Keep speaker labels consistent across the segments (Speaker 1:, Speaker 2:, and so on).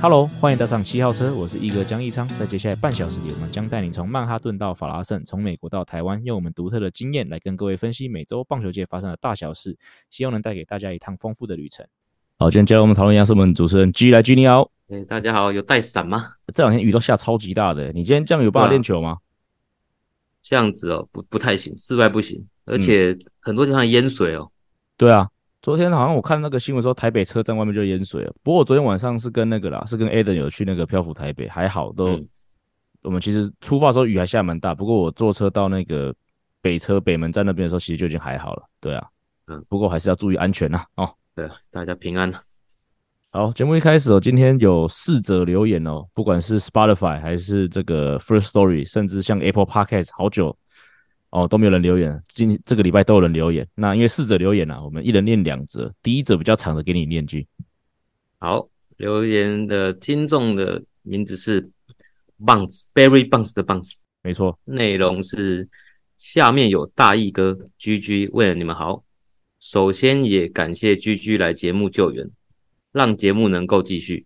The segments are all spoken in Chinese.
Speaker 1: Hello，欢迎搭上七号车，我是一哥江一昌。在接下来半小时里，我们将带你从曼哈顿到法拉盛，从美国到台湾，用我们独特的经验来跟各位分析每周棒球界发生的大小事，希望能带给大家一趟丰富的旅程。好，今天加入我们讨论一下是我们主持人 G 来 G，你好。
Speaker 2: 哎，大家好，有带伞吗？
Speaker 1: 这两天雨都下超级大的，你今天这样有办法练球吗？
Speaker 2: 这样子哦，不不太行，室外不行，而且很多地方淹水哦。
Speaker 1: 对啊。昨天好像我看那个新闻说，台北车站外面就淹水了。不过我昨天晚上是跟那个啦，是跟 Adam 有去那个漂浮台北，还好都。嗯、我们其实出发的时候雨还下蛮大，不过我坐车到那个北车北门站那边的时候，其实就已经还好了。对啊，嗯，不过还是要注意安全呐。哦，
Speaker 2: 对，大家平安。
Speaker 1: 好，节目一开始哦，今天有四则留言哦，不管是 Spotify 还是这个 First Story，甚至像 Apple Podcast，好久。哦，都没有人留言，今这个礼拜都有人留言。那因为四则留言啊，我们一人念两则。第一则比较长的，给你念句。
Speaker 2: 好，留言的听众的名字是 Bounce，Berry Bounce 的 Bounce，
Speaker 1: 没错。
Speaker 2: 内容是下面有大义哥 GG 问你们好，首先也感谢 GG 来节目救援，让节目能够继续，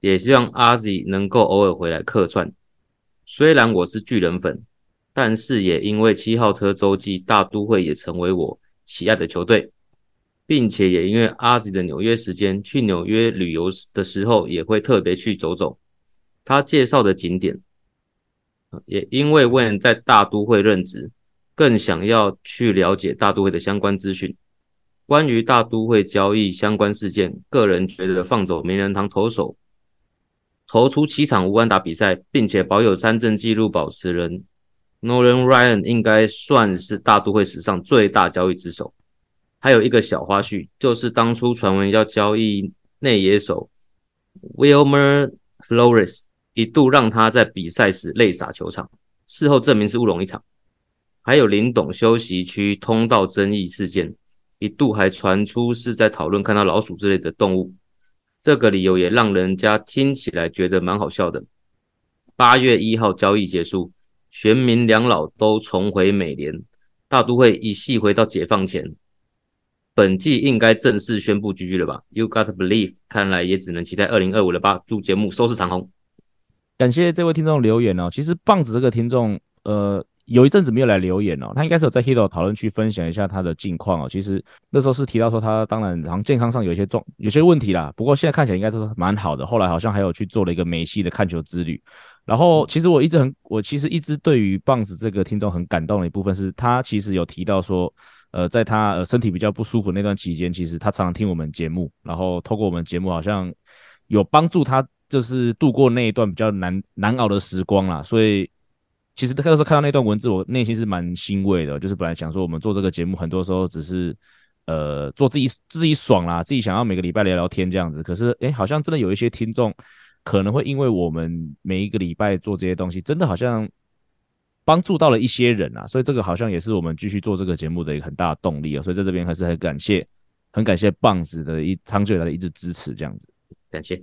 Speaker 2: 也希望阿 Z 能够偶尔回来客串。虽然我是巨人粉。但是也因为七号车周记大都会也成为我喜爱的球队，并且也因为阿吉的纽约时间，去纽约旅游的时候也会特别去走走。他介绍的景点，也因为 Win 在大都会任职，更想要去了解大都会的相关资讯。关于大都会交易相关事件，个人觉得放走名人堂投手，投出七场无安打比赛，并且保有三振纪录保持人。Nolan Ryan 应该算是大都会史上最大交易之手。还有一个小花絮，就是当初传闻要交易内野手 Wilmer Flores，一度让他在比赛时泪洒球场，事后证明是乌龙一场。还有林董休息区通道争议事件，一度还传出是在讨论看到老鼠之类的动物，这个理由也让人家听起来觉得蛮好笑的。八月一号交易结束。全民两老都重回美联，大都会一系回到解放前。本季应该正式宣布 GG 了吧？You gotta believe，看来也只能期待二零二五了吧。祝节目收视长虹。
Speaker 1: 感谢这位听众留言哦。其实棒子这个听众，呃，有一阵子没有来留言哦。他应该是有在 Hito 讨论区分享一下他的近况哦。其实那时候是提到说他当然好像健康上有一些状有些问题啦，不过现在看起来应该都是蛮好的。后来好像还有去做了一个美西的看球之旅。然后，其实我一直很，我其实一直对于棒子这个听众很感动的一部分是，他其实有提到说，呃，在他呃身体比较不舒服那段期间，其实他常常听我们节目，然后透过我们节目，好像有帮助他，就是度过那一段比较难难熬的时光啦。所以，其实那时候看到那段文字，我内心是蛮欣慰的。就是本来想说，我们做这个节目，很多时候只是呃做自己自己爽啦，自己想要每个礼拜聊聊天这样子。可是，诶，好像真的有一些听众。可能会因为我们每一个礼拜做这些东西，真的好像帮助到了一些人啊，所以这个好像也是我们继续做这个节目的一个很大的动力啊。所以在这边还是很感谢，很感谢棒子的一长久以来的一直支持，这样子。
Speaker 2: 感谢。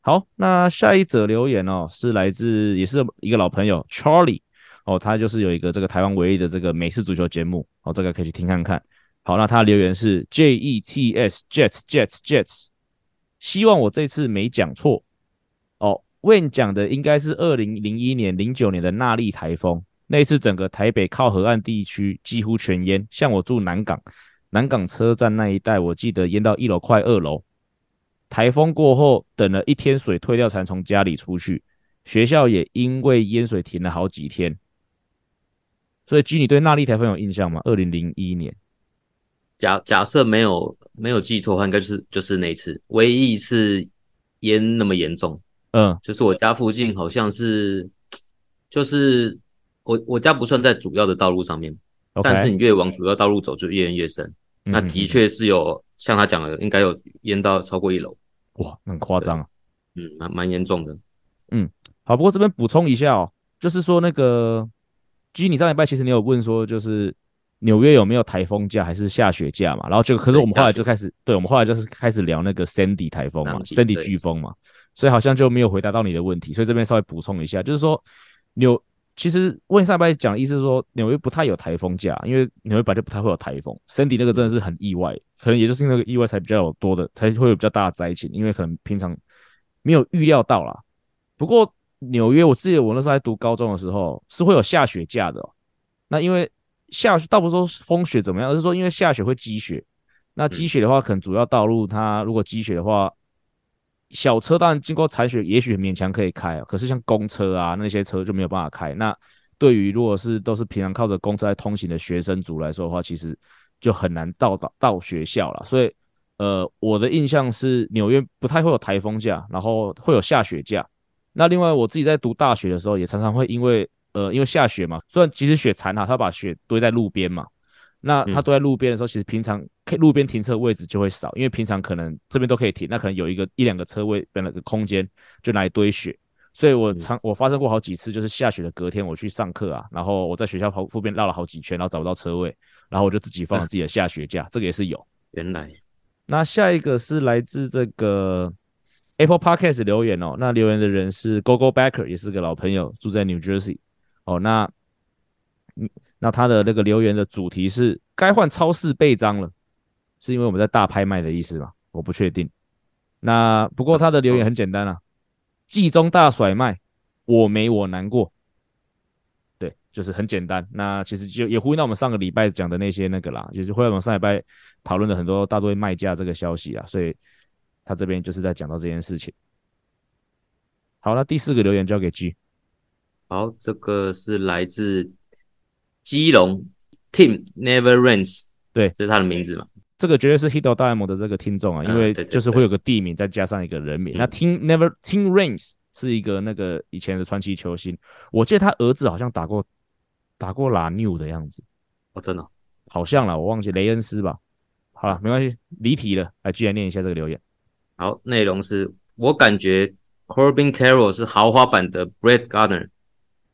Speaker 1: 好，那下一则留言哦，是来自也是一个老朋友 Charlie 哦，他就是有一个这个台湾唯一的这个美式足球节目哦，这个可以去听看看。好，那他留言是 J E T S Jets Jets Jets，希望我这次没讲错。哦，Wayne 讲的应该是二零零一年、零九年的纳莉台风，那次整个台北靠河岸地区几乎全淹。像我住南港，南港车站那一带，我记得淹到一楼快二楼。台风过后，等了一天水退掉，才从家里出去。学校也因为淹水停了好几天。所以，G，你对纳莉台风有印象吗？二零零一年，
Speaker 2: 假假设没有没有记错的话，应该就是就是那次，唯一一次淹那么严重。
Speaker 1: 嗯，
Speaker 2: 就是我家附近好像是，就是我我家不算在主要的道路上面，okay. 但是你越往主要道路走就越淹越深。嗯、那的确是有像他讲的，应该有淹到超过一楼，
Speaker 1: 哇，很夸张啊。
Speaker 2: 嗯，蛮蛮严重的。
Speaker 1: 嗯，好，不过这边补充一下哦，就是说那个 G，你上礼拜其实你有问说，就是纽约有没有台风假还是下雪假嘛？然后就可是我们后来就开始，对，我们后来就是开始聊那个 Sandy 台风嘛，Sandy 飓风嘛，所以好像就没有回答到你的问题，所以这边稍微补充一下，就是说纽其实温莎白讲意思是说纽约不太有台风假，因为纽约本来就不太会有台风，Sandy 那个真的是很意外，可能也就是那个意外才比较有多的，才会有比较大的灾情，因为可能平常没有预料到啦。不过纽约我记得我那时候在读高中的时候是会有下雪假的，那因为。下倒不是说风雪怎么样，而是说因为下雪会积雪。那积雪的话，可能主要道路它如果积雪的话，小车当然经过铲雪也许勉强可以开，可是像公车啊那些车就没有办法开。那对于如果是都是平常靠着公车来通行的学生族来说的话，其实就很难到到到学校了。所以呃，我的印象是纽约不太会有台风假，然后会有下雪假。那另外我自己在读大学的时候，也常常会因为呃，因为下雪嘛，虽然即使雪残哈，他把雪堆在路边嘛，那他堆在路边的时候，其实平常路边停车位置就会少，因为平常可能这边都可以停，那可能有一个一两个车位的那个空间就拿来堆雪，所以我常我发生过好几次，就是下雪的隔天我去上课啊，然后我在学校旁边绕了好几圈，然后找不到车位，然后我就自己放了自己的下雪架，这个也是有。
Speaker 2: 原来，
Speaker 1: 那下一个是来自这个 Apple Podcast 留言哦，那留言的人是 Gogo Backer，也是个老朋友，住在 New Jersey。哦，那，那他的那个留言的主题是该换超市倍章了，是因为我们在大拍卖的意思吗？我不确定。那不过他的留言很简单啊，季中大甩卖，我没我难过。对，就是很简单。那其实就也呼应到我们上个礼拜讲的那些那个啦，就是会我们上礼拜讨论的很多大多卖价这个消息啊，所以他这边就是在讲到这件事情。好，那第四个留言交给 G。
Speaker 2: 好，这个是来自基隆 Tim Never Rains，
Speaker 1: 对，
Speaker 2: 这是他的名字嘛？
Speaker 1: 这个绝对是 Hito 大联盟的这个听众啊，因为就是会有个地名再加上一个人名。嗯、那 Tim Never Tim Rains 是一个那个以前的传奇球星，我记得他儿子好像打过打过拉纽的样子。
Speaker 2: 哦，真的？
Speaker 1: 好像啦，我忘记雷恩斯吧。好了，没关系，离题了，来继续念一下这个留言。
Speaker 2: 好，内容是我感觉 Corbin Carroll 是豪华版的 Brett Gardner。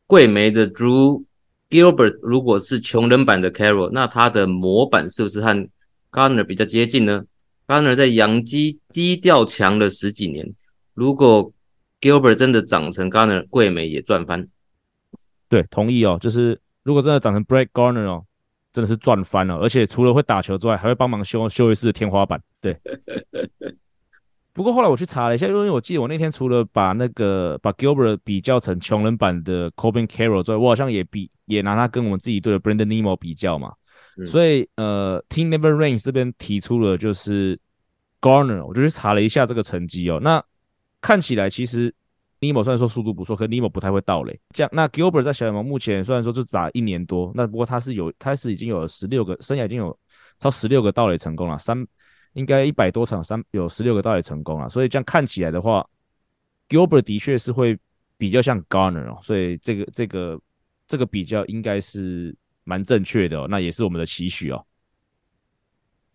Speaker 2: 桂梅的 Drew Gilbert 如果是穷人版的 Carroll，那他的模板是不是和 Gardner 比较接近呢？Gardner 在洋基低调强了十几年，如果 Gilbert 真的长成 Gardner，桂美也赚翻。
Speaker 1: 对，同意哦，就是如果真的长成 Brett Gardner 哦，真的是赚翻了，而且除了会打球之外，还会帮忙修修一次天花板。对。不过后来我去查了一下，因为我记得我那天除了把那个把 Gilbert 比较成穷人版的 Corbin Carroll 之外，我好像也比也拿他跟我们自己队的 Brandon Nimmo 比较嘛。所以呃，Team Never Rains 这边提出了就是 Garner，我就去查了一下这个成绩哦。那看起来其实 Nimmo 虽然说速度不错，可 Nimmo 不太会倒垒。这样，那 Gilbert 在小联盟目前虽然说就打一年多，那不过他是有他是已经有十六个生涯已经有超十六个盗垒成功了三。应该一百多场三有十六个盗垒成功了，所以这样看起来的话，Gilbert 的确是会比较像 Garner，哦，所以这个这个这个比较应该是蛮正确的哦，那也是我们的期许哦。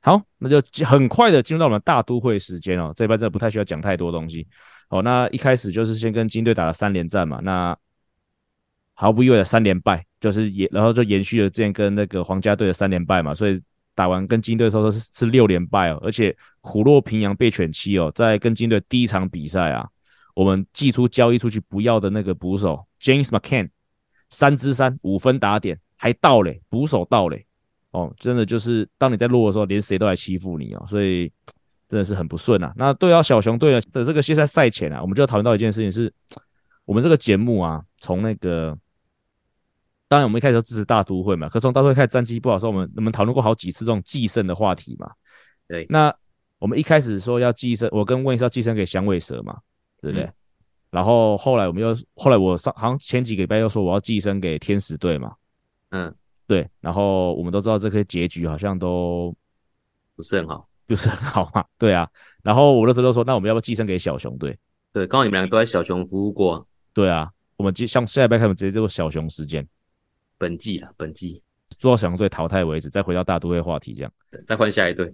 Speaker 1: 好，那就很快的进入到我们大都会时间哦，这一半真的不太需要讲太多东西。好，那一开始就是先跟金队打了三连战嘛，那毫不意外的三连败，就是也然后就延续了之前跟那个皇家队的三连败嘛，所以。打完跟金队的时候是是六连败哦，而且虎落平阳被犬欺哦，在跟金队第一场比赛啊，我们寄出交易出去不要的那个捕手 James McCann 三支三五分打点还盗嘞，捕手盗嘞哦，真的就是当你在落的时候，连谁都来欺负你哦，所以真的是很不顺啊。那对啊，小熊队的这个现在赛前啊，我们就要讨论到一件事情是，我们这个节目啊，从那个。当然，我们一开始都支持大都会嘛。可从大都会开始战绩不好的时候，我们我们讨论过好几次这种寄生的话题嘛。
Speaker 2: 对，
Speaker 1: 那我们一开始说要寄生，我跟温医生要寄生给响尾蛇嘛，对不对？嗯、然后后来我们又后来我上好像前几个礼拜又说我要寄生给天使队嘛。
Speaker 2: 嗯，
Speaker 1: 对。然后我们都知道这个结局好像都
Speaker 2: 不是很好，
Speaker 1: 不是很好嘛。对啊。然后我那时候就说，那我们要不要寄生给小熊队？
Speaker 2: 对，刚好你们两个都在小熊服务过。
Speaker 1: 对啊，我们就像下礼拜开始直接做小熊时间。
Speaker 2: 本季了，本季
Speaker 1: 做到小熊队淘汰为止，再回到大都会话题，这样
Speaker 2: 再换下一队。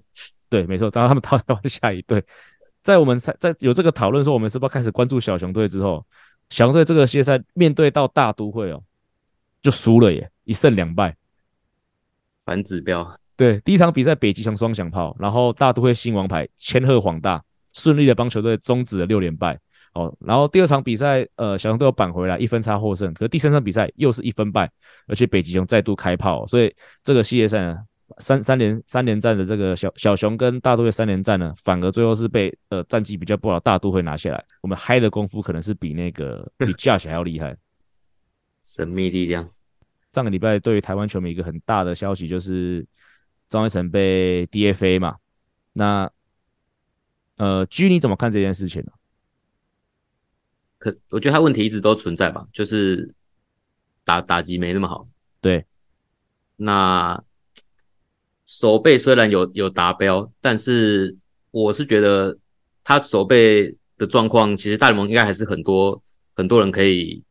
Speaker 1: 对，没错，当他们淘汰完下一队，在我们在在有这个讨论说，我们是不是开始关注小熊队之后，小熊队这个系列赛面对到大都会哦，就输了耶，一胜两败。
Speaker 2: 反指标。
Speaker 1: 对，第一场比赛北极熊双响炮，然后大都会新王牌千鹤黄大顺利的帮球队终止了六连败。哦，然后第二场比赛，呃，小熊队又扳回来一分差获胜。可是第三场比赛又是一分败，而且北极熊再度开炮，所以这个系列赛呢，三三连三连战的这个小小熊跟大都会三连战呢，反而最后是被呃战绩比较不好大都会拿下来。我们嗨的功夫可能是比那个比 Judge 还要厉害。
Speaker 2: 神秘力量。
Speaker 1: 上个礼拜对于台湾球迷一个很大的消息就是。张一成被 DFA 嘛？那呃，G 你怎么看这件事情呢？
Speaker 2: 可我觉得他问题一直都存在吧，就是打打击没那么好。
Speaker 1: 对，
Speaker 2: 那守备虽然有有达标，但是我是觉得他守备的状况，其实大联盟应该还是很多很多人可以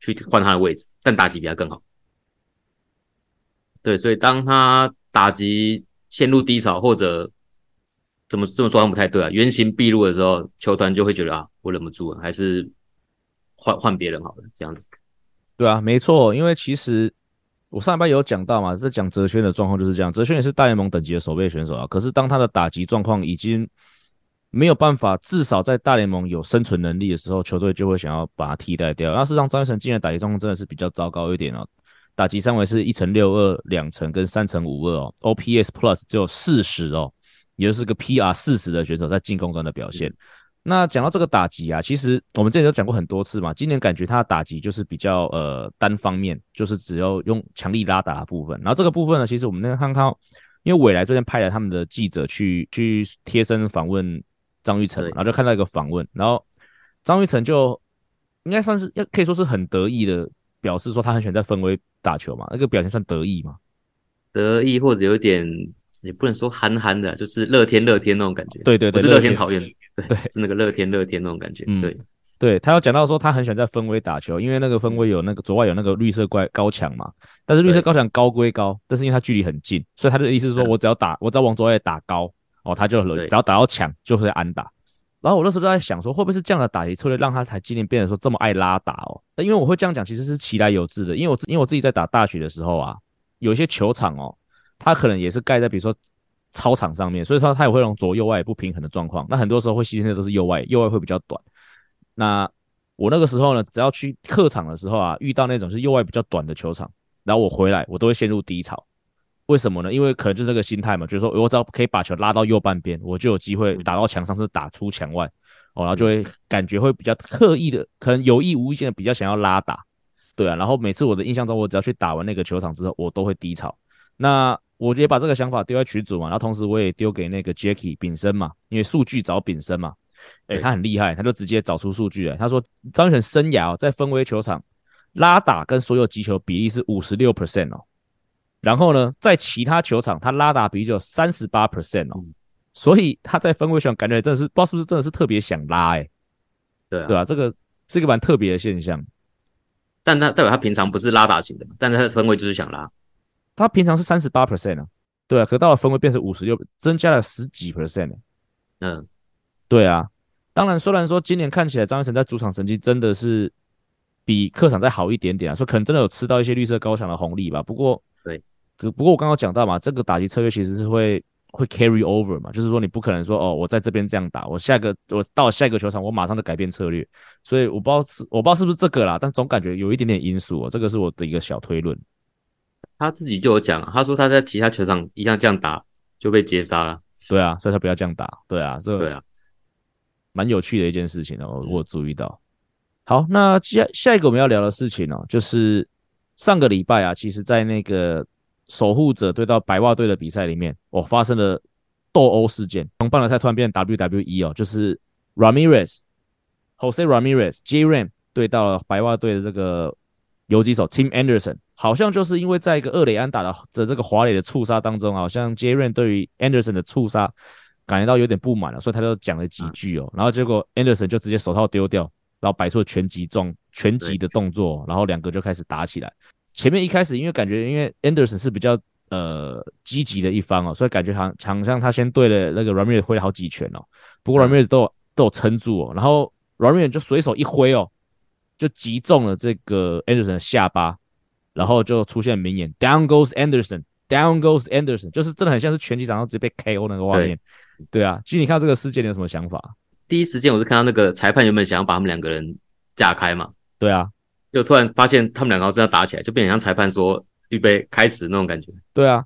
Speaker 2: 去换他的位置，但打击比他更好。对，所以当他打击陷入低潮，或者怎么这么说不太对啊？原形毕露的时候，球团就会觉得啊，我忍不住了，还是换换别人好了，这样子。
Speaker 1: 对啊，没错，因为其实我上一班有讲到嘛，在讲哲轩的状况就是这样。哲轩也是大联盟等级的守备选手啊，可是当他的打击状况已经没有办法，至少在大联盟有生存能力的时候，球队就会想要把他替代掉。那事实上，张育成今年打击状况真的是比较糟糕一点哦。打击三围是一成六二、两成跟三成五二哦，OPS Plus 只有四十哦，也就是个 PR 四十的选手在进攻端的表现。那讲到这个打击啊，其实我们之前都讲过很多次嘛，今年感觉他的打击就是比较呃单方面，就是只要用强力拉打的部分。然后这个部分呢，其实我们那个看看，因为未来最近派了他们的记者去去贴身访问张玉成，然后就看到一个访问，然后张玉成就应该算是要可以说是很得意的。表示说他很喜欢在分威打球嘛，那个表情算得意吗？
Speaker 2: 得意或者有点也不能说憨憨的，就是乐天乐天那种感觉。
Speaker 1: 对对对，
Speaker 2: 不是乐天讨厌，对，
Speaker 1: 对
Speaker 2: 是那个乐天乐天那种感觉。嗯、对
Speaker 1: 对，他有讲到说他很喜欢在分威打球，因为那个分威有那个左外有那个绿色怪高墙嘛，但是绿色高墙高归高，但是因为他距离很近，所以他的意思是说我只要打，我只要往左外打高哦，他就只要打到墙就会安打。然后我那时候就在想说，会不会是这样的打击策略让他才今年变得说这么爱拉打哦？那因为我会这样讲，其实是其来有自的。因为我因为我自己在打大学的时候啊，有一些球场哦，它可能也是盖在比如说操场上面，所以说它也会有左右外不平衡的状况。那很多时候会牺牲的都是右外，右外会比较短。那我那个时候呢，只要去客场的时候啊，遇到那种是右外比较短的球场，然后我回来我都会陷入低潮。为什么呢？因为可能就是这个心态嘛，就是说我只要可以把球拉到右半边，我就有机会打到墙上，是打出墙外哦，然后就会感觉会比较刻意的，可能有意无意间的比较想要拉打，对啊。然后每次我的印象中，我只要去打完那个球场之后，我都会低潮。那我也把这个想法丢在群组嘛，然后同时我也丢给那个 Jacky 炳生嘛，因为数据找炳生嘛，诶，他很厉害，他就直接找出数据来，他说张育成生涯在分威球场拉打跟所有击球比例是五十六 percent 哦。然后呢，在其他球场，他拉打比就有三十八 percent 哦，所以他在分位上感觉真的是不知道是不是真的是特别想拉哎、欸，
Speaker 2: 对啊，
Speaker 1: 对啊，这个是一个蛮特别的现象。
Speaker 2: 但他代表他平常不是拉打型的，但他的分位就是想拉，
Speaker 1: 他平常是三十八 percent 啊，对啊，可到了分位变成五十六，增加了十几 percent，
Speaker 2: 嗯，
Speaker 1: 对啊，当然虽然说今年看起来张雨晨在主场成绩真的是比客场再好一点点啊，说可能真的有吃到一些绿色高墙的红利吧，不过。
Speaker 2: 对，
Speaker 1: 可不过我刚刚讲到嘛，这个打击策略其实是会会 carry over 嘛，就是说你不可能说哦，我在这边这样打，我下一个我到下一个球场，我马上就改变策略。所以我不知道是我不知道是不是这个啦，但总感觉有一点点因素哦，这个是我的一个小推论。
Speaker 2: 他自己就有讲，他说他在其他球场一样这样打就被截杀了。
Speaker 1: 对啊，所以他不要这样打。对啊，这个
Speaker 2: 对啊，
Speaker 1: 蛮有趣的一件事情哦，我有注意到。好，那下下一个我们要聊的事情哦，就是。上个礼拜啊，其实，在那个守护者对到白袜队的比赛里面，哦，发生了斗殴事件。从棒球赛突然变成 WWE 哦，就是 Ramirez，Jose Ramirez，J Ram 对到了白袜队的这个游击手 Tim Anderson，好像就是因为在一个二垒安打的的这个华垒的触杀当中，好像 J Ram 对于 Anderson 的触杀感觉到有点不满了，所以他就讲了几句哦，然后结果 Anderson 就直接手套丢掉。然后摆出了拳击状拳击的动作，然后两个就开始打起来。前面一开始因为感觉因为 Anderson 是比较呃积极的一方哦，所以感觉好像像他先对了那个 Ramirez 挥了好几拳哦，不过 Ramirez 都有都有撑住哦，然后 Ramirez 就随手一挥哦，就击中了这个 Anderson 的下巴，然后就出现名言 Down goes Anderson，Down goes Anderson，就是真的很像是拳击场上直接被 KO 那个画面。对，对啊，其实你看这个事件，你有什么想法？
Speaker 2: 第一时间我是看到那个裁判原本想要把他们两个人架开嘛。
Speaker 1: 对啊，
Speaker 2: 就突然发现他们两个这样打起来，就变成像裁判说预备开始那种感觉。
Speaker 1: 对啊，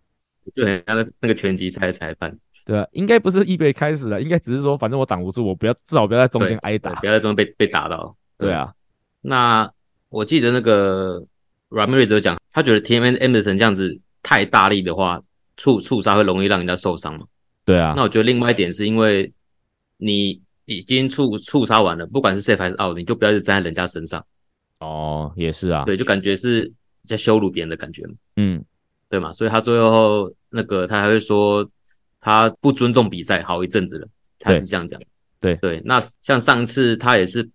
Speaker 2: 就很像那个拳击赛的裁判。
Speaker 1: 对啊，应该不是预备开始了，应该只是说反正我挡不住，我不要至少不要在中间挨打，
Speaker 2: 不要在中间被被打到。对，
Speaker 1: 对啊，
Speaker 2: 那我记得那个 Ramirez 讲，他觉得 TMN Anderson 这样子太大力的话，触触杀会容易让人家受伤嘛。
Speaker 1: 对啊，
Speaker 2: 那我觉得另外一点是因为你已经触触杀完了，不管是 safe 还是 out，你就不要一直站在人家身上。
Speaker 1: 哦，也是啊，
Speaker 2: 对，就感觉是在羞辱别人的感觉。
Speaker 1: 嗯，
Speaker 2: 对嘛，所以他最后那个他还会说他不尊重比赛好一阵子了，他是这样讲。
Speaker 1: 对
Speaker 2: 对，那像上次他也是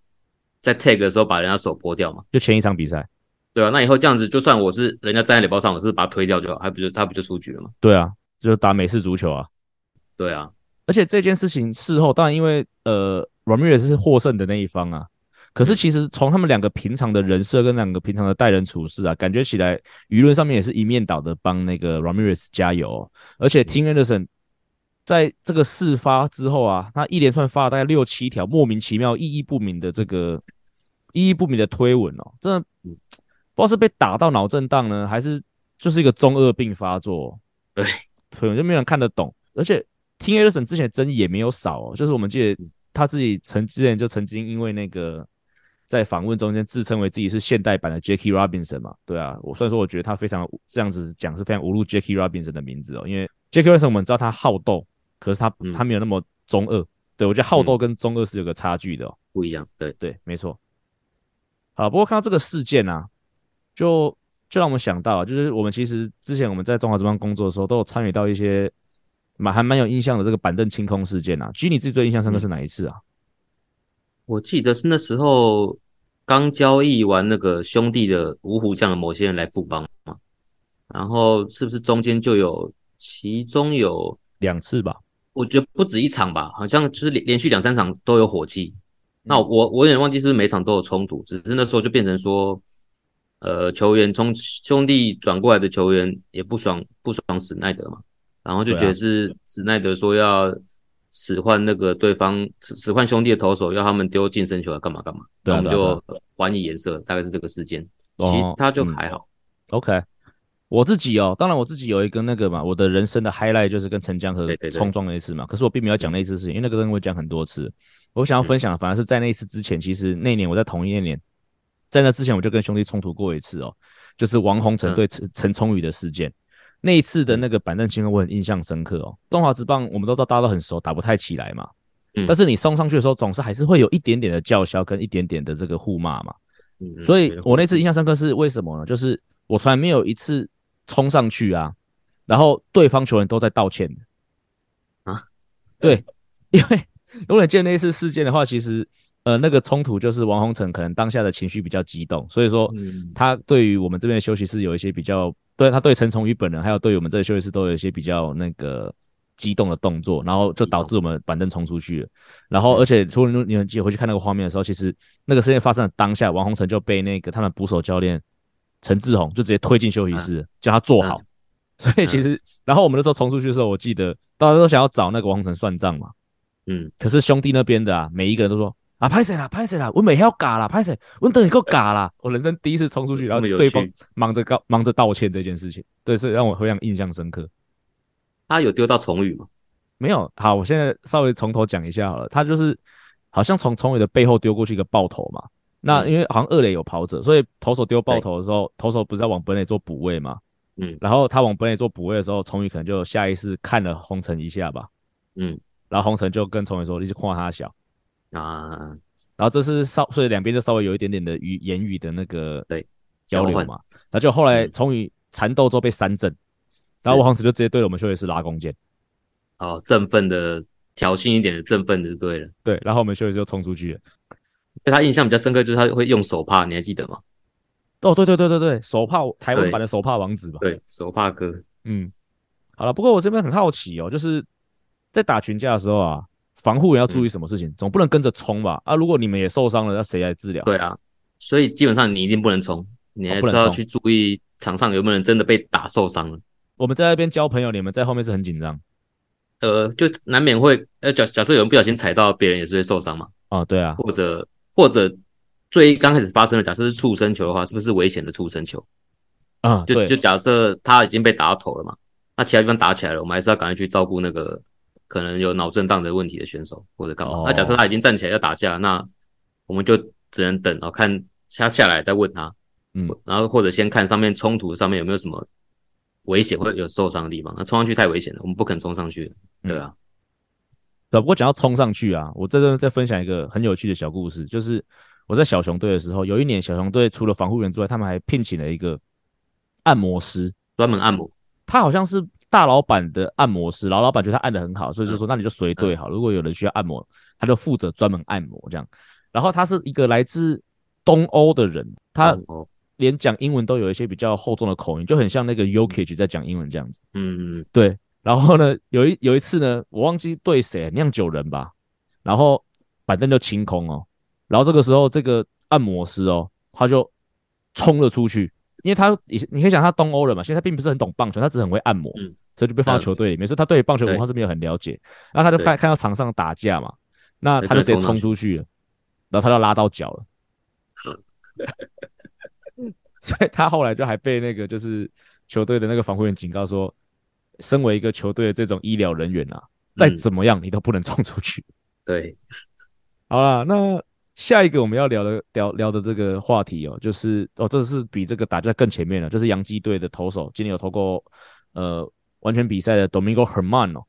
Speaker 2: 在 tag 的时候把人家手剥掉嘛，
Speaker 1: 就前一场比赛。
Speaker 2: 对啊，那以后这样子，就算我是人家站在垒包上，我是把他推掉就好，还不就他不就出局了吗？
Speaker 1: 对啊，就是打美式足球啊。
Speaker 2: 对啊，
Speaker 1: 而且这件事情事后，当然因为呃，Ramirez 是获胜的那一方啊。可是其实从他们两个平常的人设跟两个平常的待人处事啊，感觉起来舆论上面也是一面倒的帮那个 Ramirez 加油哦。而且 Tim Anderson 在这个事发之后啊，他一连串发了大概六七条莫名其妙、意义不明的这个意义不明的推文哦，真的不知道是被打到脑震荡呢，还是就是一个中二病发作。
Speaker 2: 对，
Speaker 1: 可能就没有人看得懂，而且。Tim Anderson 之前争议也没有少哦，就是我们记得他自己曾之前就曾经因为那个在访问中间自称为自己是现代版的 Jackie Robinson 嘛，对啊，我虽然说我觉得他非常这样子讲是非常侮辱 Jackie Robinson 的名字哦，因为 Jackie Robinson 我们知道他好斗，可是他他没有那么中二，对，我觉得好斗跟中二是有个差距的哦，
Speaker 2: 不一样，对
Speaker 1: 对，没错。好，不过看到这个事件啊，就就让我们想到，就是我们其实之前我们在中华职棒工作的时候，都有参与到一些。蛮还蛮有印象的这个板凳清空事件啊，G 你自己最印象深刻是哪一次啊？
Speaker 2: 我记得是那时候刚交易完那个兄弟的五虎将的某些人来富邦嘛，然后是不是中间就有其中有
Speaker 1: 两次吧？
Speaker 2: 我觉得不止一场吧，好像就是连连续两三场都有火气。那我我有点忘记是不是每场都有冲突，只是那时候就变成说，呃，球员从兄弟转过来的球员也不爽不爽史奈德嘛。然后就觉得是史奈德说要使唤那个对方使唤兄弟的投手，要他们丢近身球来干嘛干嘛，然们就还以颜色，大概是这个事件，其他就还好。
Speaker 1: OK，我自己哦，当然我自己有一个那个嘛，我的人生的 highlight 就是跟陈江河冲撞那一次嘛。可是我并没有讲那一次事情，因为那个跟我讲很多次。我想要分享的反而是在那一次之前，其实那年我在同一年，在那之前我就跟兄弟冲突过一次哦，就是王洪成对陈陈聪宇的事件。那一次的那个板凳清空，我很印象深刻哦。中华职棒我们都知道大家都很熟，打不太起来嘛。嗯。但是你送上去的时候，总是还是会有一点点的叫嚣跟一点点的这个互骂嘛。嗯。所以我那次印象深刻是为什么呢？就是我从来没有一次冲上去啊，然后对方球员都在道歉
Speaker 2: 啊。
Speaker 1: 对，因为如果你那一次事件的话，其实。呃，那个冲突就是王洪成可能当下的情绪比较激动，所以说他对于我们这边的休息室有一些比较，对他对陈崇宇本人还有对于我们这个休息室都有一些比较那个激动的动作，然后就导致我们板凳冲出去了。然后而且除了你们记得回去看那个画面的时候，其实那个事件发生的当下，王洪成就被那个他们捕手教练陈志宏就直接推进休息室，叫他坐好。所以其实，然后我们那时候冲出去的时候，我记得大家都想要找那个王洪成算账嘛，嗯，可是兄弟那边的啊，每一个人都说。啊，拍谁啦？拍谁啦？我没要嘎啦，拍谁？我等你够嘎啦！我人生第一次冲出去，然后对方忙着告忙着道歉这件事情，对，所以让我非常印象深刻。
Speaker 2: 他有丢到崇宇吗？
Speaker 1: 没有。好，我现在稍微从头讲一下好了。他就是好像从崇宇的背后丢过去一个爆头嘛。那因为好像二垒有跑者，所以投手丢爆头的时候，投手不是在往本垒做补位嘛？嗯。然后他往本垒做补位的时候，崇宇可能就下意识看了红尘一下吧。嗯。然后红尘就跟崇宇说：“你是夸他小。”啊，然后这是稍，所以两边就稍微有一点点的语言语的那个对交流嘛，然后就后来从于缠斗之后被三振，然后王鸿诚就直接对着我们休息室拉弓箭，
Speaker 2: 哦，振奋的挑衅一点的振奋的就对了，
Speaker 1: 对，然后我们休息室就冲出去了，
Speaker 2: 对他印象比较深刻就是他会用手帕，你还记得吗？
Speaker 1: 哦，对对对对对，手帕台湾版的手帕王子吧，
Speaker 2: 对，手帕哥，
Speaker 1: 嗯，好了，不过我这边很好奇哦，就是在打群架的时候啊。防护员要注意什么事情？嗯、总不能跟着冲吧？啊，如果你们也受伤了，那谁来治疗？
Speaker 2: 对啊，所以基本上你一定不能冲，你还是要去注意场上有没有人真的被打受伤了。
Speaker 1: 我们在那边交朋友，你们在后面是很紧张。
Speaker 2: 呃，就难免会，呃，假假设有人不小心踩到别人，也是会受伤嘛。
Speaker 1: 哦，对啊，
Speaker 2: 或者或者最刚开始发生的，假设是触身球的话，是不是危险的触身球？
Speaker 1: 啊，
Speaker 2: 就就假设他已经被打到头了嘛，那其他地方打起来了，我们还是要赶快去照顾那个可能有脑震荡的问题的选手或者干嘛。哦、那假设他已经站起来要打架，那我们就只能等，哦看他下来再问他，嗯，然后或者先看上面冲突上面有没有什么。危险或者有受伤的地方，那冲上去太危险了，我们不肯冲上去，对啊。
Speaker 1: 对，不过讲到冲上去啊，我在这再分享一个很有趣的小故事，就是我在小熊队的时候，有一年小熊队除了防护员之外，他们还聘请了一个按摩师，
Speaker 2: 专门按摩。
Speaker 1: 他好像是大老板的按摩师，老老板觉得他按的很好，所以就说那你就随队好，如果有人需要按摩，他就负责专门按摩这样。然后他是一个来自东欧的人，他。连讲英文都有一些比较厚重的口音，就很像那个 Jokic 在讲英文这样子。
Speaker 2: 嗯嗯，
Speaker 1: 对。然后呢，有一有一次呢，我忘记对谁，酿酒人吧。然后板凳就清空哦。然后这个时候，这个按摩师哦，他就冲了出去，因为他你你可以想他东欧人嘛，其实他并不是很懂棒球，他只是很会按摩，嗯、所以就被放到球队里面。所以他对棒球文化是没有很了解。然后他就看看到场上打架嘛，那他就直接冲出去了，然后他就拉到脚了。所以他后来就还被那个就是球队的那个防护员警告说，身为一个球队的这种医疗人员啊，再怎么样你都不能冲出去。
Speaker 2: 对，
Speaker 1: 好了，那下一个我们要聊的聊聊的这个话题哦，就是哦，这是比这个打架更前面了，就是洋基队的投手，今年有投过呃完全比赛的 Domingo Herman 哦，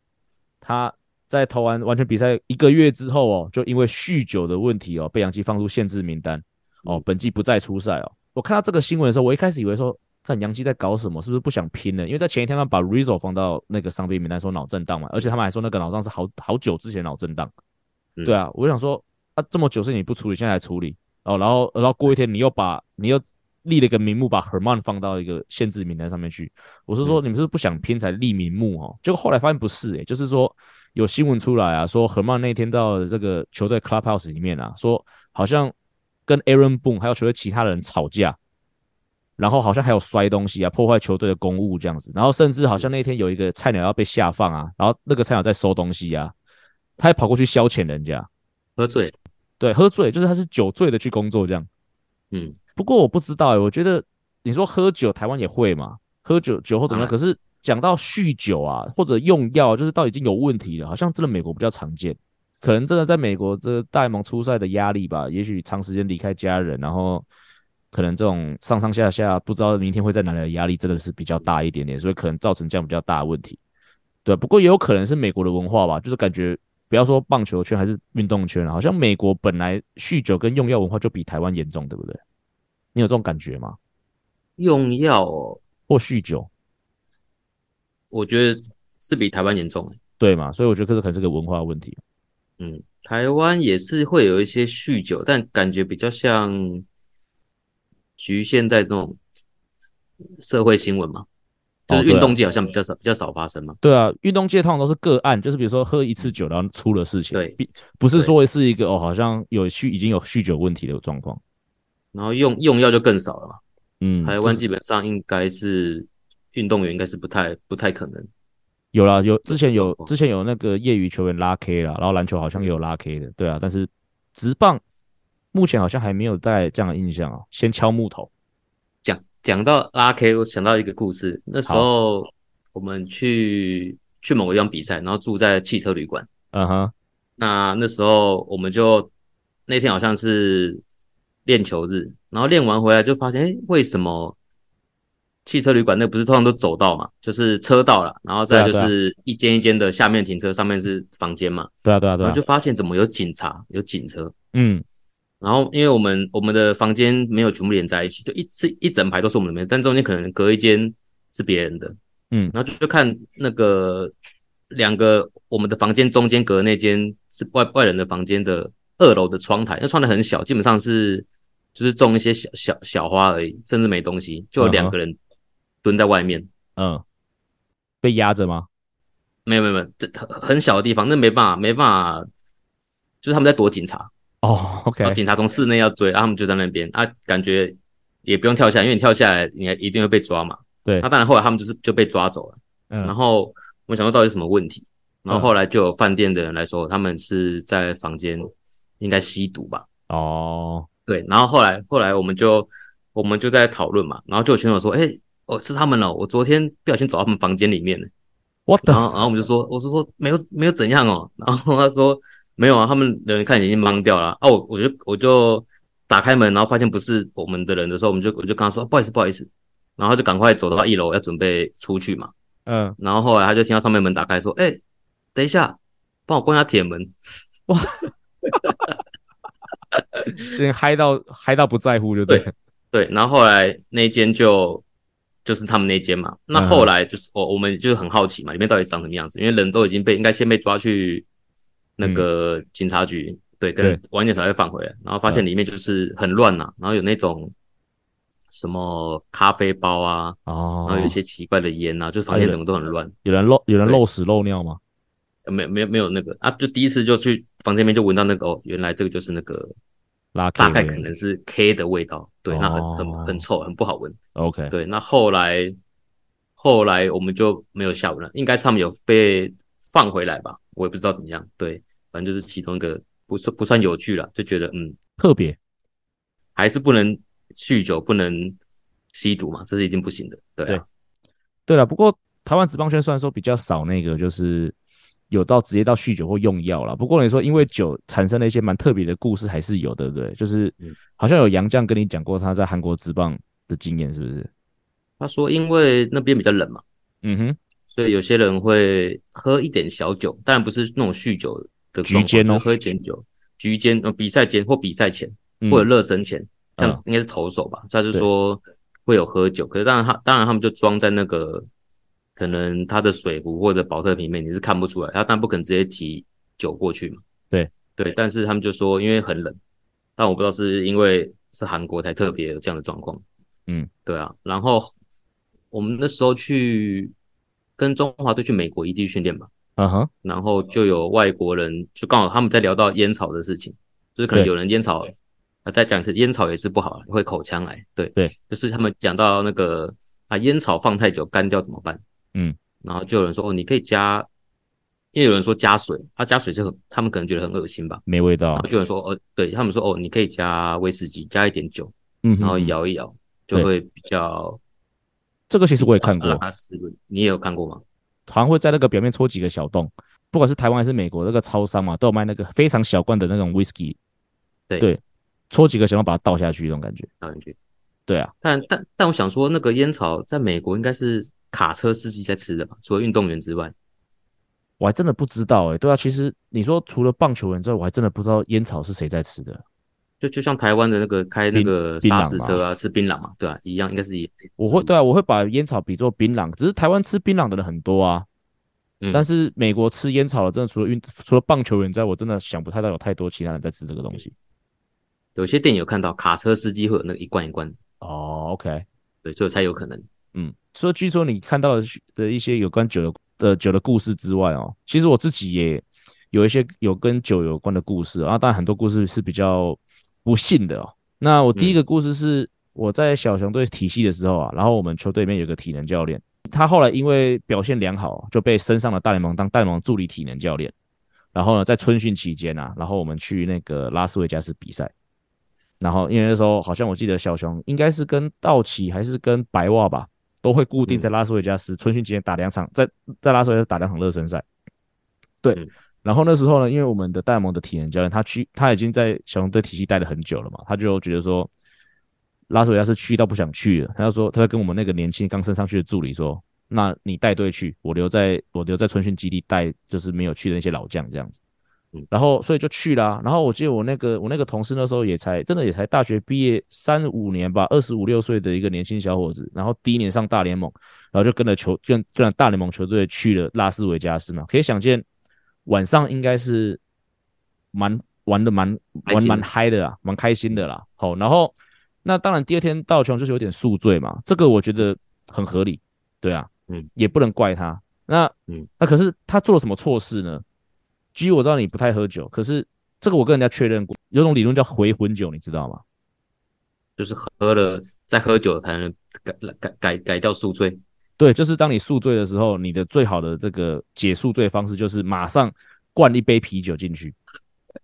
Speaker 1: 他在投完完全比赛一个月之后哦，就因为酗酒的问题哦，被洋基放入限制名单哦，本季不再出赛哦。我看到这个新闻的时候，我一开始以为说，看洋基在搞什么，是不是不想拼了？因为在前一天他们把 Rizzo 放到那个伤病名单，说脑震荡嘛，而且他们还说那个脑震荡是好好久之前脑震荡。对啊，我想说啊，这么久是你不处理，现在来处理哦，然后然后过一天你又把你又立了一个名目，把 Herman 放到一个限制名单上面去。我是说你们是不是不想拼才立名目哦？结果后来发现不是诶、欸，就是说有新闻出来啊，说 Herman 那天到这个球队 Clubhouse 里面啊，说好像。跟 Aaron Boone 还有球队其他人吵架，然后好像还有摔东西啊，破坏球队的公务这样子，然后甚至好像那天有一个菜鸟要被下放啊，然后那个菜鸟在收东西啊，他还跑过去消遣人家，
Speaker 2: 喝醉，
Speaker 1: 对，喝醉就是他是酒醉的去工作这样，
Speaker 2: 嗯，
Speaker 1: 不过我不知道哎、欸，我觉得你说喝酒台湾也会嘛，喝酒酒后怎么样？可是讲到酗酒啊或者用药，就是到已经有问题了，好像真的美国比较常见。可能真的在美国，这个大联盟出赛的压力吧，也许长时间离开家人，然后可能这种上上下下不知道明天会在哪里的压力，真的是比较大一点点，所以可能造成这样比较大的问题。对，不过也有可能是美国的文化吧，就是感觉不要说棒球圈还是运动圈，好像美国本来酗酒跟用药文化就比台湾严重，对不对？你有这种感觉吗？
Speaker 2: 用药哦，
Speaker 1: 或酗酒，
Speaker 2: 我觉得是比台湾严重，
Speaker 1: 对嘛？所以我觉得这可能是个文化问题。
Speaker 2: 嗯，台湾也是会有一些酗酒，但感觉比较像局限在这种社会新闻嘛，就是运动界好像比较少，比较少发生嘛。
Speaker 1: 对啊，运动界通常都是个案，就是比如说喝一次酒然后出了事情，
Speaker 2: 对，
Speaker 1: 不是说是一个哦，好像有酗已经有酗酒问题的状况，
Speaker 2: 然后用用药就更少了嘛。
Speaker 1: 嗯，
Speaker 2: 台湾基本上应该是运动员应该是不太不太可能。
Speaker 1: 有啦，有之前有之前有那个业余球员拉 K 啦，然后篮球好像也有拉 K 的，对啊，但是直棒目前好像还没有带这样的印象啊。先敲木头。
Speaker 2: 讲讲到拉 K，我想到一个故事，那时候我们去去某个地方比赛，然后住在汽车旅馆。
Speaker 1: 嗯哼，
Speaker 2: 那那时候我们就那天好像是练球日，然后练完回来就发现，哎，为什么？汽车旅馆那不是通常都走道嘛，就是车道了，然后再就是一间一间的下面停车，上面是房间嘛。
Speaker 1: 对啊对啊对啊。然
Speaker 2: 后就发现怎么有警察，有警车。
Speaker 1: 嗯。
Speaker 2: 然后因为我们我们的房间没有全部连在一起，就一是一整排都是我们的，但中间可能隔一间是别人的。
Speaker 1: 嗯。
Speaker 2: 然后就就看那个两个我们的房间中间隔的那间是外外人的房间的二楼的窗台，那窗台很小，基本上是就是种一些小小小花而已，甚至没东西，就有两个人。蹲在外面，
Speaker 1: 嗯，被压着吗？
Speaker 2: 没有没有没有，这很很小的地方，那没办法没办法，就是他们在躲警察
Speaker 1: 哦，OK，
Speaker 2: 警察从室内要追，啊，他们就在那边啊，感觉也不用跳下来，因为你跳下来，你还一定会被抓嘛，
Speaker 1: 对，
Speaker 2: 那当然后来他们就是就被抓走了。嗯，然后我想说到底是什么问题，然后后来就有饭店的人来说，他们是在房间应该吸毒吧？
Speaker 1: 哦，
Speaker 2: 对，然后后来后来我们就我们就在讨论嘛，然后就有群友说，哎，哦是他们了，我昨天不小心走到他们房间里面了。
Speaker 1: What?
Speaker 2: 然后然后我们就说，我是说没有没有怎样哦，然后他说没有啊，他们的人看已经懵掉了啊，我我就我就打开门，然后发现不是我们的人的时候，我们就我就跟他说不好意思不好意思，然后就赶快走到一楼要准备出去嘛。
Speaker 1: 嗯，
Speaker 2: 然后后来他就听到上面门打开，说：“哎、欸，等一下，帮我关下铁门。”哇，
Speaker 1: 嗨到嗨到不在乎就对
Speaker 2: 对，对。然后后来那间就就是他们那间嘛。那后来就是我、嗯、我们就很好奇嘛，里面到底长什么样子？因为人都已经被应该先被抓去那个警察局，嗯、对，跟晚点才会返回来。然后发现里面就是很乱呐、啊，然后有那种。什么咖啡包啊，哦，然后有一些奇怪的烟啊，就房间整个都很乱。
Speaker 1: 有人漏有人漏屎漏尿
Speaker 2: 吗？没没有没有那个啊，就第一次就去房间里面就闻到那个哦，原来这个就是那个拉，大概可能是 K 的味道。对，那很很很臭，很不好闻。
Speaker 1: OK，
Speaker 2: 对，那后来后来我们就没有下文了，应该是他们有被放回来吧，我也不知道怎么样。对，反正就是其中一个不算不算有趣了，就觉得嗯
Speaker 1: 特别，
Speaker 2: 还是不能。酗酒不能吸毒嘛，这是一定不行的。对啊，
Speaker 1: 对了，不过台湾职棒圈虽然说比较少那个，就是有到直接到酗酒或用药了。不过你说因为酒产生了一些蛮特别的故事，还是有的，对不对？就是好像有杨绛跟你讲过他在韩国职棒的经验，是不是？
Speaker 2: 他说因为那边比较冷嘛，
Speaker 1: 嗯哼，
Speaker 2: 所以有些人会喝一点小酒，当然不是那种酗酒的
Speaker 1: 局间哦，
Speaker 2: 喝一点酒，局间呃比赛间或比赛前或者热身前。像应该是投手吧，他就说会有喝酒，可是当然他当然他们就装在那个可能他的水壶或者保特瓶里面，你是看不出来，他但不可能直接提酒过去嘛。
Speaker 1: 对
Speaker 2: 对，但是他们就说因为很冷，但我不知道是因为是韩国才特别有这样的状况。
Speaker 1: 嗯，
Speaker 2: 对啊。然后我们那时候去跟中华队去美国异地训练嘛，
Speaker 1: 嗯哼，
Speaker 2: 然后就有外国人就刚好他们在聊到烟草的事情，就是可能有人烟草。啊，再讲一次，烟草也是不好，会口腔癌。对
Speaker 1: 对，
Speaker 2: 就是他们讲到那个啊，烟草放太久干掉怎么办？
Speaker 1: 嗯，
Speaker 2: 然后就有人说哦，你可以加，因为有人说加水，他、啊、加水就很，他们可能觉得很恶心吧，
Speaker 1: 没味道。
Speaker 2: 然后就有人说哦，对他们说哦，你可以加威士忌，加一点酒，
Speaker 1: 嗯，
Speaker 2: 然后摇一摇就会比较。
Speaker 1: 这个其实我也看过，
Speaker 2: 你也有看过吗？
Speaker 1: 好像会在那个表面戳几个小洞，不管是台湾还是美国那个超商嘛，都有卖那个非常小罐的那种威士忌。
Speaker 2: 对
Speaker 1: 对。戳几个，想要把它倒下去，那种感觉，
Speaker 2: 倒进去。
Speaker 1: 对啊，
Speaker 2: 但但但我想说，那个烟草在美国应该是卡车司机在吃的吧？除了运动员之外，
Speaker 1: 我还真的不知道哎、欸。对啊，其实你说除了棒球员之外，我还真的不知道烟草是谁在吃的。
Speaker 2: 就就像台湾的那个开那个沙士车啊，吃槟榔嘛，对啊，一样，应该是一。
Speaker 1: 我会对啊，我会把烟草比作槟榔，只是台湾吃槟榔的人很多啊。
Speaker 2: 嗯。
Speaker 1: 但是美国吃烟草的，真的除了运除了棒球员之外，我真的想不太到有太多其他人在吃这个东西。
Speaker 2: 有些电影有看到卡车司机会有那个一罐一罐
Speaker 1: 哦，OK，
Speaker 2: 对，所以才有可能。
Speaker 1: 嗯，所以据说你看到的的一些有关酒的的酒的故事之外哦，其实我自己也有一些有跟酒有关的故事啊，当然很多故事是比较不幸的哦。那我第一个故事是我在小熊队体系的时候啊，然后我们球队里面有个体能教练，他后来因为表现良好，就被升上了大联盟当大联盟助理体能教练。然后呢，在春训期间啊，然后我们去那个拉斯维加斯比赛。然后，因为那时候好像我记得小熊应该是跟道奇还是跟白袜吧，都会固定在拉斯维加斯春训期间打两场，在在拉斯维加斯打两场热身赛。对，然后那时候呢，因为我们的戴蒙的体能教练他去，他已经在小熊队体系待了很久了嘛，他就觉得说拉斯维加斯去到不想去了，他就说他就跟我们那个年轻刚升上去的助理说，那你带队去，我留在我留在春训基地带，就是没有去的那些老将这样子。然后，所以就去了啊。然后我记得我那个我那个同事那时候也才真的也才大学毕业三五年吧，二十五六岁的一个年轻小伙子。然后第一年上大联盟，然后就跟着球跟跟着大联盟球队去了拉斯维加斯嘛。可以想见，晚上应该是蛮玩的蛮玩蛮嗨的啦，蛮开心的啦。好，然后那当然第二天到球就是有点宿醉嘛，这个我觉得很合理，对啊，
Speaker 2: 嗯，
Speaker 1: 也不能怪他。那
Speaker 2: 嗯，
Speaker 1: 那可是他做了什么错事呢？G，我知道你不太喝酒，可是这个我跟人家确认过，有种理论叫回魂酒，你知道吗？
Speaker 2: 就是喝了再喝酒才能改改改改掉宿醉。
Speaker 1: 对，就是当你宿醉的时候，你的最好的这个解宿醉方式就是马上灌一杯啤酒进去。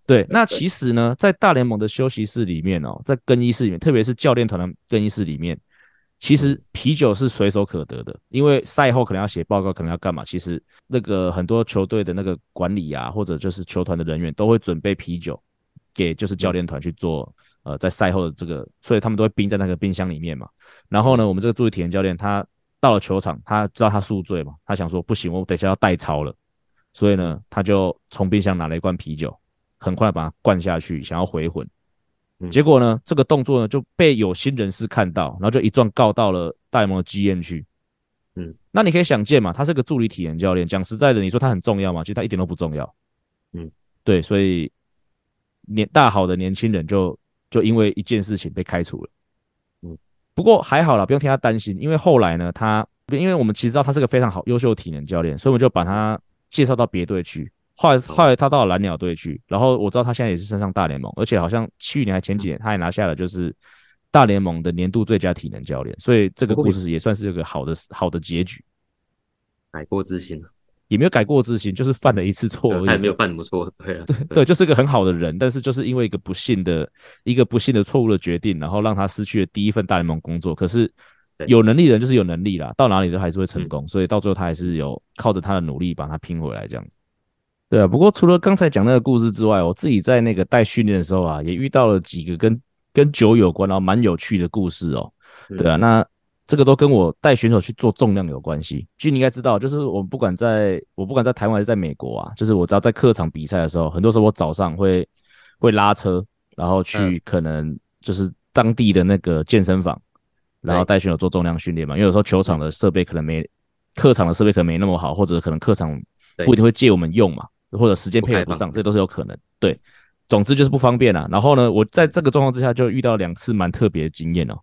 Speaker 1: 对，那其实呢，在大联盟的休息室里面哦，在更衣室里面，特别是教练团的更衣室里面，其实啤酒是随手可得的，因为赛后可能要写报告，可能要干嘛，其实那个很多球队的那个管理啊，或者就是球团的人员都会准备啤酒给就是教练团去做，呃，在赛后的这个，所以他们都会冰在那个冰箱里面嘛。然后呢，我们这个助理体验教练他。到了球场，他知道他宿醉嘛，他想说不行，我等一下要代操了，所以呢，他就从冰箱拿了一罐啤酒，很快把它灌下去，想要回魂。结果呢，这个动作呢就被有心人士看到，然后就一状告到了大联盟的 GM 去。嗯，那你可以想见嘛，他是个助理体验教练，讲实在的，你说他很重要吗？其实他一点都不重要。嗯，对，所以年大好的年轻人就就因为一件事情被开除了。不过还好啦，不用替他担心，因为后来呢，他因为我们其实知道他是个非常好优秀的体能教练，所以我们就把他介绍到别队去。后来后来他到了蓝鸟队去，然后我知道他现在也是升上大联盟，而且好像去年还前几年他也拿下了就是大联盟的年度最佳体能教练，所以这个故事也算是一个好的好的结局。
Speaker 2: 改过自新了。
Speaker 1: 也没有改过自新，就是犯了一次错而已。
Speaker 2: 他也没有犯什么错，对啊，
Speaker 1: 对对，就是个很好的人，但是就是因为一个不幸的一个不幸的错误的决定，然后让他失去了第一份大联盟工作。可是有能力的人就是有能力啦，到哪里都还是会成功，嗯、所以到最后他还是有靠着他的努力把他拼回来这样子。对啊，不过除了刚才讲那个故事之外，我自己在那个带训练的时候啊，也遇到了几个跟跟酒有关然后蛮有趣的故事哦。对啊，那。这个都跟我带选手去做重量有关系。其实你应该知道，就是我不管在我不管在台湾还是在美国啊，就是我只要在客场比赛的时候，很多时候我早上会会拉车，然后去可能就是当地的那个健身房，然后带选手做重量训练嘛。因为有时候球场的设备可能没，客场的设备可能没那么好，或者可能客场不一定会借我们用嘛，或者时间配合不上，这都是有可能。对，总之就是不方便啊。然后呢，我在这个状况之下就遇到两次蛮特别的经验哦。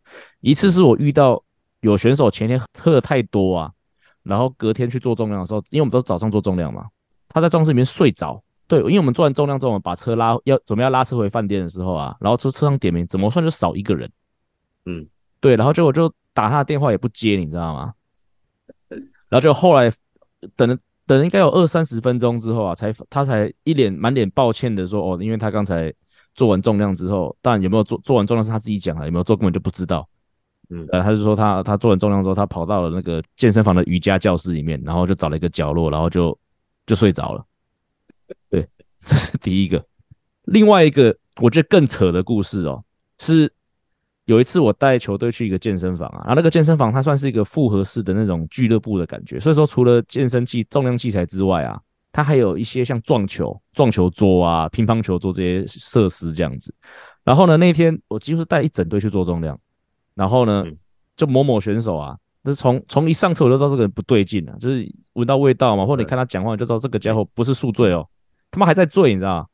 Speaker 1: 一次是我遇到。有选手前天喝的太多啊，然后隔天去做重量的时候，因为我们都早上做重量嘛，他在装室里面睡着。对，因为我们做完重量之后，我们把车拉要准备要拉车回饭店的时候啊，然后车车上点名，怎么算就少一个人。嗯，对，然后结果就打他的电话也不接，你知道吗？然后就后来等了等了应该有二三十分钟之后啊，才他才一脸满脸抱歉的说：“哦，因为他刚才做完重量之后，但有没有做做完重量是他自己讲的，有没有做根本就不知道。”嗯，呃，他就说他他做完重量之后，他跑到了那个健身房的瑜伽教室里面，然后就找了一个角落，然后就就睡着了。对，这是第一个。另外一个我觉得更扯的故事哦，是有一次我带球队去一个健身房啊，然后那个健身房它算是一个复合式的那种俱乐部的感觉，所以说除了健身器、重量器材之外啊，它还有一些像撞球、撞球桌啊、乒乓球桌这些设施这样子。然后呢，那天我几乎是带一整队去做重量。然后呢，就某某选手啊，就是从从一上车我就知道这个人不对劲了，就是闻到味道嘛，或者你看他讲话就知道这个家伙不是宿醉哦，他妈还在醉，你知道吗？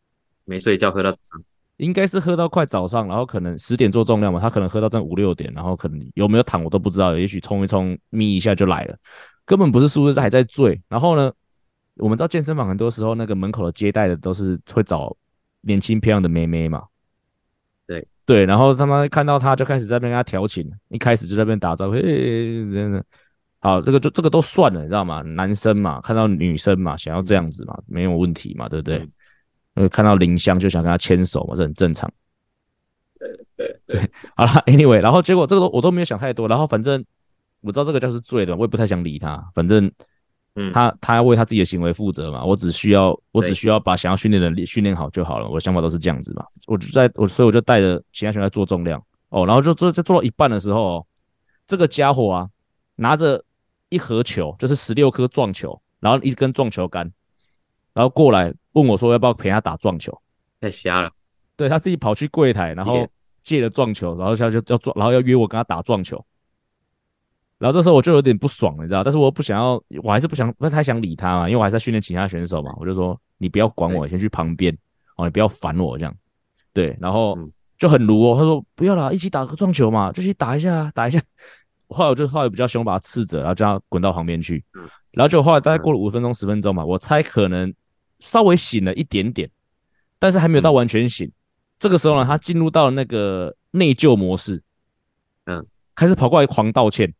Speaker 2: 没睡觉喝到早上，
Speaker 1: 应该是喝到快早上，然后可能十点做重量嘛，他可能喝到正五六点，然后可能有没有躺我都不知道，也许冲一冲眯一下就来了，根本不是宿醉，是还在醉。然后呢，我们知道健身房很多时候那个门口的接待的都是会找年轻漂亮的妹妹嘛。对，然后他妈看到他就开始在那边跟他调情，一开始就在那边打招呼，嘿，真的，好，这个就这个都算了，你知道吗？男生嘛，看到女生嘛，想要这样子嘛，没有问题嘛，对不对？呃，看到林香就想跟他牵手嘛，这很正常。对对对，好了，anyway，然后结果这个都我都没有想太多，然后反正我知道这个就是醉的，我也不太想理他，反正。嗯，他他要为他自己的行为负责嘛，我只需要我只需要把想要训练的训练好就好了，我的想法都是这样子嘛。我就在我所以我就带着其他学员做重量哦，然后就做在做到一半的时候，这个家伙啊拿着一盒球，就是十六颗撞球，然后一根撞球杆，然后过来问我说要不要陪他打撞球，
Speaker 2: 太瞎了。
Speaker 1: 对，他自己跑去柜台，然后借了撞球，然后他就要撞，然后要约我跟他打撞球。然后这时候我就有点不爽了，你知道？但是我不想要，我还是不想不太想理他嘛，因为我还在训练其他选手嘛。我就说你不要管我，先去旁边哦，你不要烦我这样。对，然后就很卢哦，他说不要啦，一起打个撞球嘛，就去打一下，打一下。后来我就后来比较凶，把他斥责，然后叫他滚到旁边去。然后就后来大概过了五分钟十分钟嘛，我猜可能稍微醒了一点点，但是还没有到完全醒。这个时候呢，他进入到了那个内疚模式。嗯。开始跑过来狂道歉。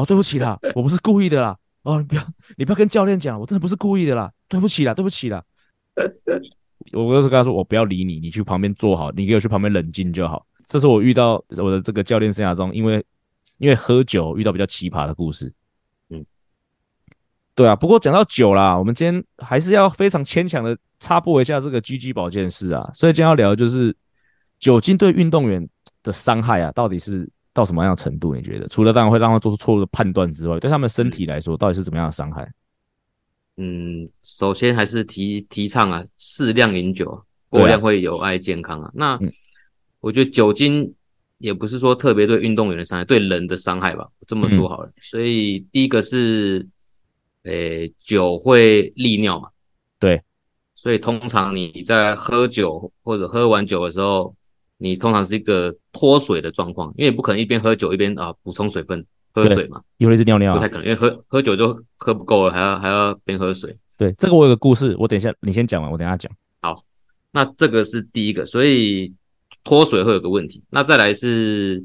Speaker 1: 哦，对不起啦，我不是故意的啦。哦，你不要，你不要跟教练讲，我真的不是故意的啦，对不起啦，对不起啦。我就是跟他说，我不要理你，你去旁边坐好，你给我去旁边冷静就好。这是我遇到我的这个教练生涯中，因为因为喝酒遇到比较奇葩的故事。嗯，对啊。不过讲到酒啦，我们今天还是要非常牵强的插播一下这个 GG 保健室啊。所以今天要聊的就是酒精对运动员的伤害啊，到底是到什么样的程度？你觉得？除了当然会让他做出错误的判断之外，对他们身体来说，到底是怎么样的伤害？
Speaker 2: 嗯，首先还是提提倡啊，适量饮酒，过量会有碍健康啊。啊那、嗯、我觉得酒精也不是说特别对运动员的伤害，对人的伤害吧。这么说好了，嗯、所以第一个是，诶、欸，酒会利尿嘛。
Speaker 1: 对，
Speaker 2: 所以通常你在喝酒或者喝完酒的时候，你通常是一个脱水的状况，因为你不可能一边喝酒一边啊补充水分。喝水嘛，
Speaker 1: 因为是尿尿，
Speaker 2: 不太可能，因为喝喝酒就喝不够了，还要还要边喝水。
Speaker 1: 对，这个我有个故事，我等一下你先讲完，我等一下讲。
Speaker 2: 好，那这个是第一个，所以脱水会有个问题。那再来是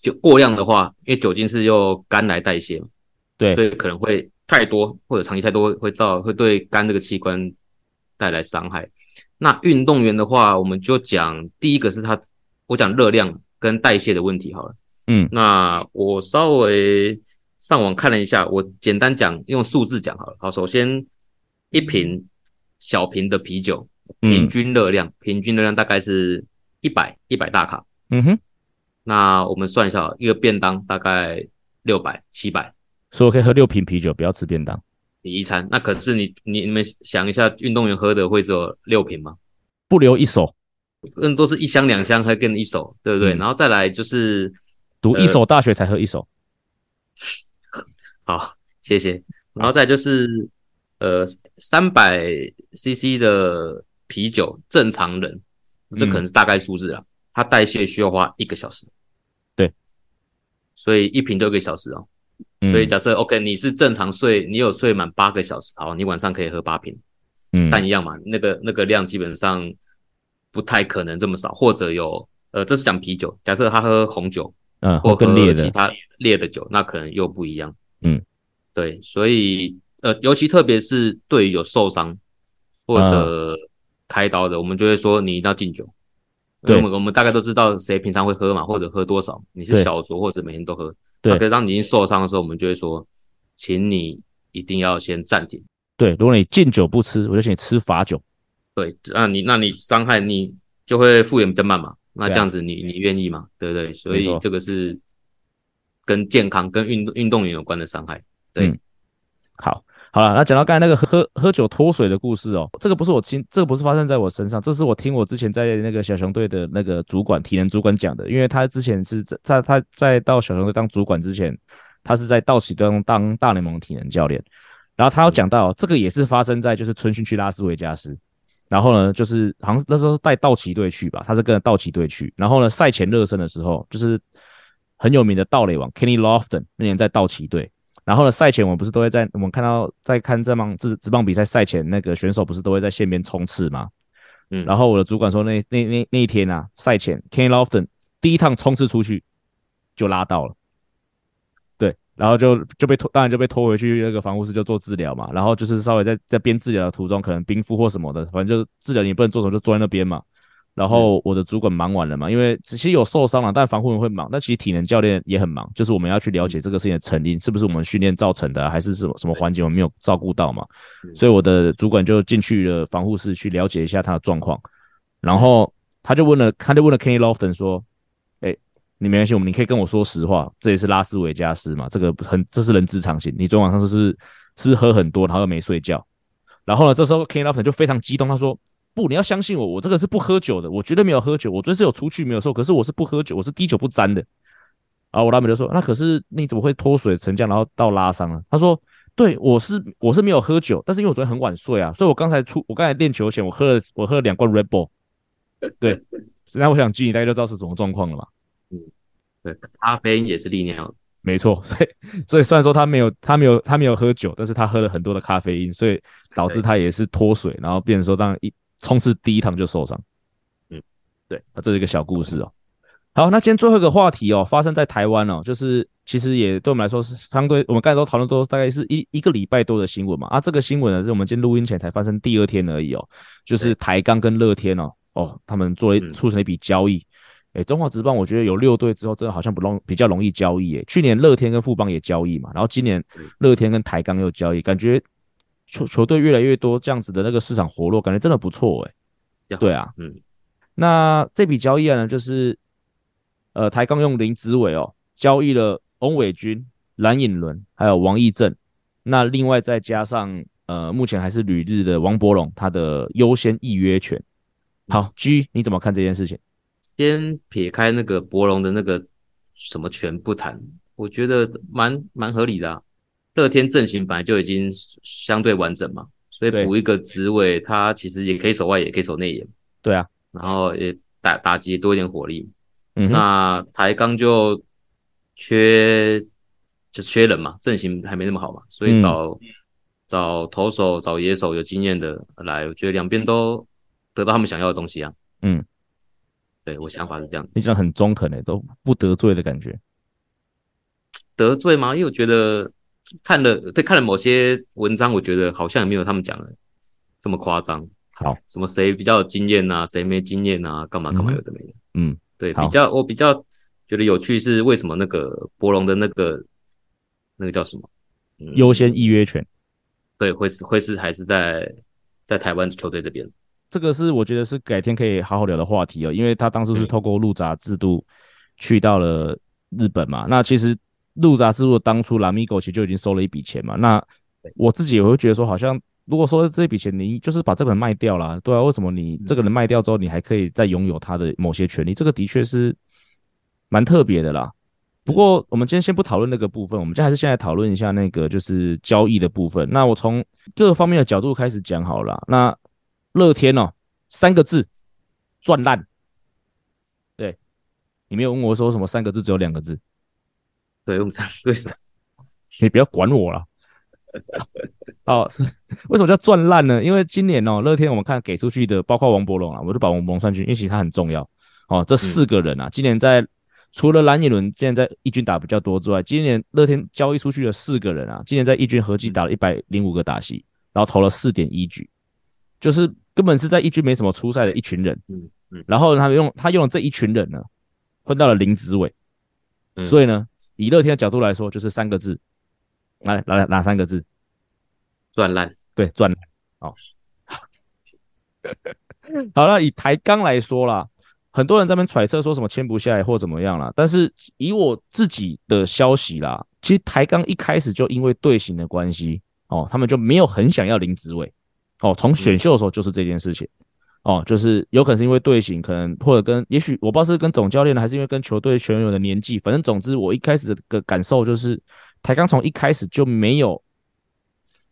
Speaker 2: 就过量的话，因为酒精是用肝来代谢嘛，
Speaker 1: 对，
Speaker 2: 所以可能会太多或者长期太多会造会对肝这个器官带来伤害。那运动员的话，我们就讲第一个是他，我讲热量跟代谢的问题好了。
Speaker 1: 嗯，
Speaker 2: 那我稍微上网看了一下，我简单讲，用数字讲好了。好，首先一瓶小瓶的啤酒，平均热量，嗯、平均热量大概是一百一百大卡。
Speaker 1: 嗯哼，
Speaker 2: 那我们算一下，一个便当大概六百七百，
Speaker 1: 所以我可以喝六瓶啤酒，不要吃便当。
Speaker 2: 你一餐，那可是你你你们想一下，运动员喝的会只有六瓶吗？
Speaker 1: 不留一手，
Speaker 2: 更多是一箱两箱，还跟一手，对不对？嗯、然后再来就是。
Speaker 1: 读一手大学才喝一手，
Speaker 2: 呃、好，谢谢。然后再就是，呃，三百 CC 的啤酒，正常人，这可能是大概数字啊，它、嗯、代谢需要花一个小时。
Speaker 1: 对，
Speaker 2: 所以一瓶就一个小时哦。
Speaker 1: 嗯、
Speaker 2: 所以假设 OK，你是正常睡，你有睡满八个小时，好，你晚上可以喝八瓶。
Speaker 1: 嗯，
Speaker 2: 但一样嘛，那个那个量基本上不太可能这么少，或者有，呃，这是讲啤酒，假设他喝红酒。
Speaker 1: 嗯，或更烈的
Speaker 2: 其他烈的酒，那可能又不一样。
Speaker 1: 嗯，
Speaker 2: 对，所以呃，尤其特别是对于有受伤或者开刀的，嗯、我们就会说你一定要禁酒。对，我们我们大概都知道谁平常会喝嘛，或者喝多少。你是小酌或者每天都喝。对，可是当你已经受伤的时候，我们就会说，请你一定要先暂停。
Speaker 1: 对，如果你禁酒不吃，我就请你吃罚酒。
Speaker 2: 对，那你那你伤害你就会复原比较慢嘛。那这样子你，你你愿意吗？对不对？所以这个是跟健康、跟运运动员有关的伤害。对，
Speaker 1: 嗯、好，好了，那讲到刚才那个喝喝酒脱水的故事哦，这个不是我亲，这个不是发生在我身上，这是我听我之前在那个小熊队的那个主管体能主管讲的，因为他之前是在他他在到小熊队当主管之前，他是在道奇队当大联盟体能教练，然后他有讲到、嗯、这个也是发生在就是春训去拉斯维加斯。然后呢，就是好像那时候是带道奇队去吧，他是跟着道奇队去。然后呢，赛前热身的时候，就是很有名的盗垒王 Kenny Lofton 那年在道奇队。然后呢，赛前我们不是都会在我们看到在看这棒职职棒比赛赛前，那个选手不是都会在线边冲刺吗？嗯。然后我的主管说那，那那那那一天啊，赛前 Kenny Lofton 第一趟冲刺出去就拉到了。然后就就被拖，当然就被拖回去那个防护室就做治疗嘛。然后就是稍微在在边治疗的途中，可能冰敷或什么的，反正就治疗你不能做什么，就坐在那边嘛。然后我的主管忙完了嘛，因为其实有受伤了，但防护人会忙。但其实体能教练也很忙，就是我们要去了解这个事情的成因，是不是我们训练造成的，还是什么什么环节我们没有照顾到嘛？所以我的主管就进去了防护室去了解一下他的状况。然后他就问了，他就问了 Kenny Lofton 说。你没关系，我们你可以跟我说实话，这也是拉斯维加斯嘛，这个很这是人之常情。你昨晚上是不是是喝很多，然后又没睡觉？然后呢，这时候 Kenny Lofton 就非常激动，他说：“不，你要相信我，我这个是不喝酒的，我绝对没有喝酒，我昨天是有出去没有错，可是我是不喝酒，我是滴酒不沾的。”然后我老板就说：“那可是你怎么会脱水成这样，然后到拉伤了？”他说：“对，我是我是没有喝酒，但是因为我昨天很晚睡啊，所以我刚才出我刚才练球前我喝了我喝了两罐 Red Bull。对，那我想记你大概就知道是什么状况了嘛。”
Speaker 2: 嗯，对，咖啡因也是利尿，
Speaker 1: 没错。所以，所以虽然说他没有，他没有，他没有喝酒，但是他喝了很多的咖啡因，所以导致他也是脱水，然后变成说，当一冲刺第一趟就受伤。嗯，对，那这是一个小故事哦。好，那今天最后一个话题哦，发生在台湾哦，就是其实也对我们来说是相对，我们刚才都讨论都大概是一一个礼拜多的新闻嘛。啊，这个新闻呢是我们今天录音前才发生第二天而已哦，就是台钢跟乐天哦，哦，他们做了促成了一笔交易。哎、嗯，中华职棒我觉得有六队之后，真的好像不容比较容易交易诶。去年乐天跟富邦也交易嘛，然后今年乐天跟台钢又交易，感觉球球队越来越多这样子的那个市场活络，感觉真的不错诶。对啊，嗯，那这笔交易案呢，就是。呃，台钢用林子伟哦交易了翁伟君、蓝颖伦，还有王义正，那另外再加上呃，目前还是旅日的王柏融，他的优先预约权。好，G 你怎么看这件事情？
Speaker 2: 先撇开那个博龙的那个什么权不谈，我觉得蛮蛮合理的啊。乐天阵型本来就已经相对完整嘛，所以补一个职位，他其实也可以守外，也可以守内野。
Speaker 1: 对啊，
Speaker 2: 然后也打打击多一点火力。
Speaker 1: 嗯，
Speaker 2: 那台钢就缺就缺人嘛，阵型还没那么好嘛，所以找、嗯、找投手、找野手有经验的来，我觉得两边都得到他们想要的东西啊。
Speaker 1: 嗯，
Speaker 2: 对我想法是这样。
Speaker 1: 你这样很中肯的，都不得罪的感觉。
Speaker 2: 得罪吗？因为我觉得看了对看了某些文章，我觉得好像也没有他们讲的这么夸张。
Speaker 1: 好，
Speaker 2: 什么谁比较有经验啊，谁没经验啊，干嘛干嘛有的没的。
Speaker 1: 嗯。嗯
Speaker 2: 对，比较我比较觉得有趣是为什么那个博龙的那个那个叫什么
Speaker 1: 优先预约权？
Speaker 2: 对，会是会是还是在在台湾球队这边？
Speaker 1: 这个是我觉得是改天可以好好聊的话题哦，因为他当初是透过入闸制度去到了日本嘛。那其实入闸制度当初 Lamigo 其实就已经收了一笔钱嘛。那我自己也会觉得说，好像。如果说这笔钱你就是把这个人卖掉了，对啊，为什么你这个人卖掉之后，你还可以再拥有他的某些权利？这个的确是蛮特别的啦。不过我们今天先不讨论那个部分，我们今天还是先来讨论一下那个就是交易的部分。那我从各个方面的角度开始讲好了。那乐天哦，三个字，赚烂。对，你没有问我说什么三个字，只有两个字。
Speaker 2: 对，我们三个字。
Speaker 1: 你不要管我了。哦，为什么叫赚烂呢？因为今年哦，乐天我们看给出去的，包括王伯龙啊，我就把王柏融算进去，因为其实他很重要。哦，这四个人啊，今年在除了蓝寅伦现在在一军打比较多之外，今年乐天交易出去的四个人啊，今年在一军合计打了一百零五个打席，然后投了四点一局，就是根本是在一军没什么出赛的一群人。嗯嗯，然后他用他用了这一群人呢，换到了林子伟，所以呢，以乐天的角度来说，就是三个字。来来来，哪三个字？
Speaker 2: 赚烂。
Speaker 1: 对，赚烂。哦，好了，以台钢来说啦，很多人在那边揣测说什么签不下来或怎么样啦。但是以我自己的消息啦，其实台钢一开始就因为队形的关系哦，他们就没有很想要林子伟哦。从选秀的时候就是这件事情哦，就是有可能是因为队形，可能或者跟也许我不知道是跟总教练呢，还是因为跟球队球员的年纪，反正总之我一开始的感受就是。台钢从一开始就没有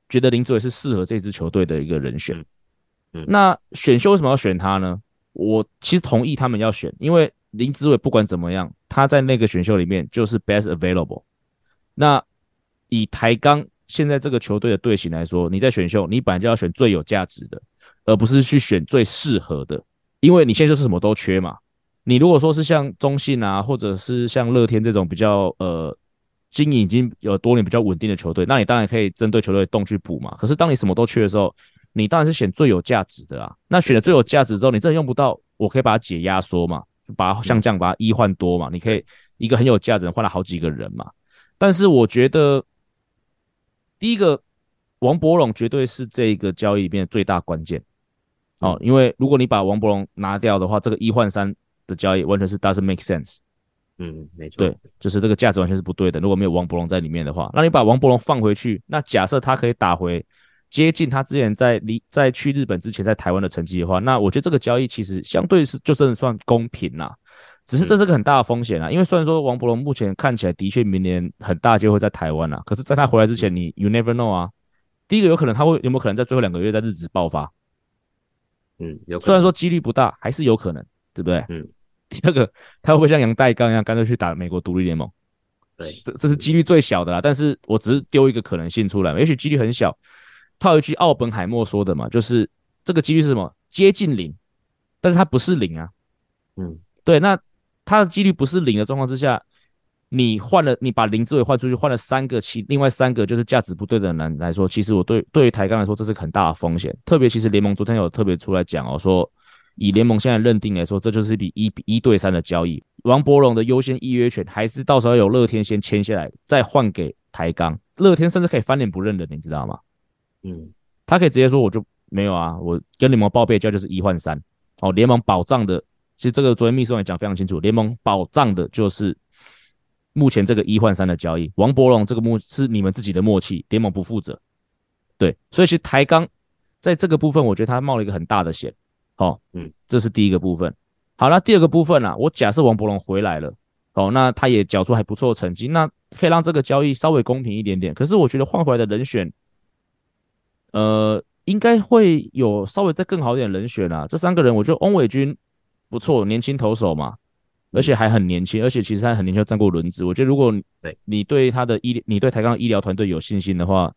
Speaker 1: 觉得林志伟是适合这支球队的一个人选。嗯，那选秀为什么要选他呢？我其实同意他们要选，因为林志伟不管怎么样，他在那个选秀里面就是 best available。那以台钢现在这个球队的队形来说，你在选秀，你本来就要选最有价值的，而不是去选最适合的，因为你现在就是什么都缺嘛。你如果说是像中信啊，或者是像乐天这种比较呃。经营已经有多年比较稳定的球队，那你当然可以针对球队的洞去补嘛。可是当你什么都缺的时候，你当然是选最有价值的啊。那选了最有价值之后，你真的用不到，我可以把它解压缩嘛，把它像这样把它一换多嘛。你可以一个很有价值的换了好几个人嘛。但是我觉得第一个王博龙绝对是这个交易里面的最大关键哦，因为如果你把王博龙拿掉的话，这个一换三的交易完全是 doesn't make sense。
Speaker 2: 嗯，没错，
Speaker 1: 对，就是这个价值完全是不对的。如果没有王博龙在里面的话，那你把王博龙放回去，那假设他可以打回接近他之前在离在去日本之前在台湾的成绩的话，那我觉得这个交易其实相对是就真的算公平啦。只是这是个很大的风险啊，因为虽然说王柏融目前看起来的确明年很大机会在台湾啊，可是在他回来之前，你 you never know 啊。第一个有可能他会有没有可能在最后两个月在日职爆发？
Speaker 2: 嗯，有，
Speaker 1: 虽然说几率不大，还是有可能，对不对？
Speaker 2: 嗯。
Speaker 1: 第二个，他会不会像杨代刚一样，干脆去打美国独立联盟？
Speaker 2: 对，
Speaker 1: 这这是几率最小的啦。但是我只是丢一个可能性出来，也许几率很小。套一句奥本海默说的嘛，就是这个几率是什么？接近零，但是它不是零啊。
Speaker 2: 嗯，
Speaker 1: 对。那他的几率不是零的状况之下，你换了，你把林志伟换出去，换了三个其另外三个就是价值不对的人来说，其实我对对于台钢来说，这是很大的风险。特别其实联盟昨天有特别出来讲哦，说以联盟现在认定来说，这就是一笔一比一对三的交易。王柏荣的优先预约权还是到时候有乐天先签下来，再换给台钢。乐天甚至可以翻脸不认人，你知道吗？
Speaker 2: 嗯，
Speaker 1: 他可以直接说我就没有啊，我跟联盟报备价就是一换三。哦，联盟保障的。其实这个昨天秘书长也讲非常清楚，联盟保障的就是目前这个一换三的交易。王柏融这个默是你们自己的默契，联盟不负责。对，所以其实台钢在这个部分，我觉得他冒了一个很大的险。好，嗯，这是第一个部分。好，那第二个部分啊，我假设王柏融回来了，哦，那他也缴出还不错的成绩，那可以让这个交易稍微公平一点点。可是我觉得换回来的人选，呃，应该会有稍微再更好一点人选啊。这三个人，我觉得翁伟军。不错，年轻投手嘛，而且还很年轻，而且其实他很年轻，站过轮值。我觉得如果对你对他的医，你对台钢医疗团队有信心的话，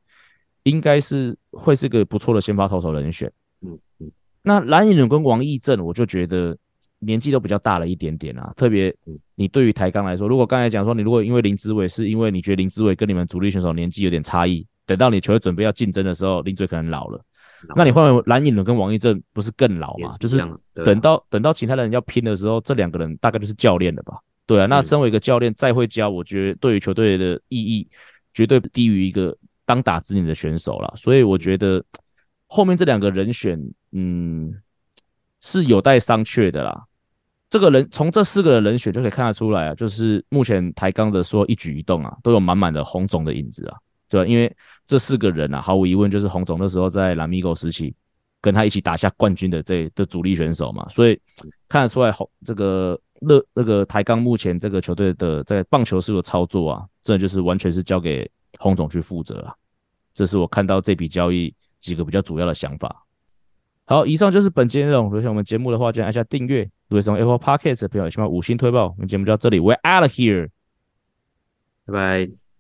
Speaker 1: 应该是会是个不错的先发投手人选。嗯嗯。那蓝寅伦跟王义正，我就觉得年纪都比较大了一点点啊。特别你对于台钢来说，如果刚才讲说你如果因为林志伟是因为你觉得林志伟跟你们主力选手年纪有点差异，等到你球队准备要竞争的时候，林志伟可能老了。那你换为蓝影伦跟王一正不是更老吗？是就是等到等到其他的人要拼的时候，这两个人大概就是教练了吧？对啊，那身为一个教练再会教，我觉得对于球队的意义绝对低于一个当打之年的选手了。所以我觉得后面这两个人选，嗯，是有待商榷的啦。这个人从这四个人人选就可以看得出来啊，就是目前台钢的说一举一动啊，都有满满的红肿的影子啊。对？因为这四个人啊，毫无疑问就是洪总那时候在 Lamigo 时期跟他一起打下冠军的这的主力选手嘛，所以看得出来洪这个乐那个台钢目前这个球队的在棒球式的操作啊，真的就是完全是交给洪总去负责啊。这是我看到这笔交易几个比较主要的想法。好，以上就是本期内容。如果喜欢我们节目的话，记得按下订阅。如果是用 Apple Podcast 的朋友，请把五星推爆。我们节目就到这里，We're out of here，
Speaker 2: 拜拜。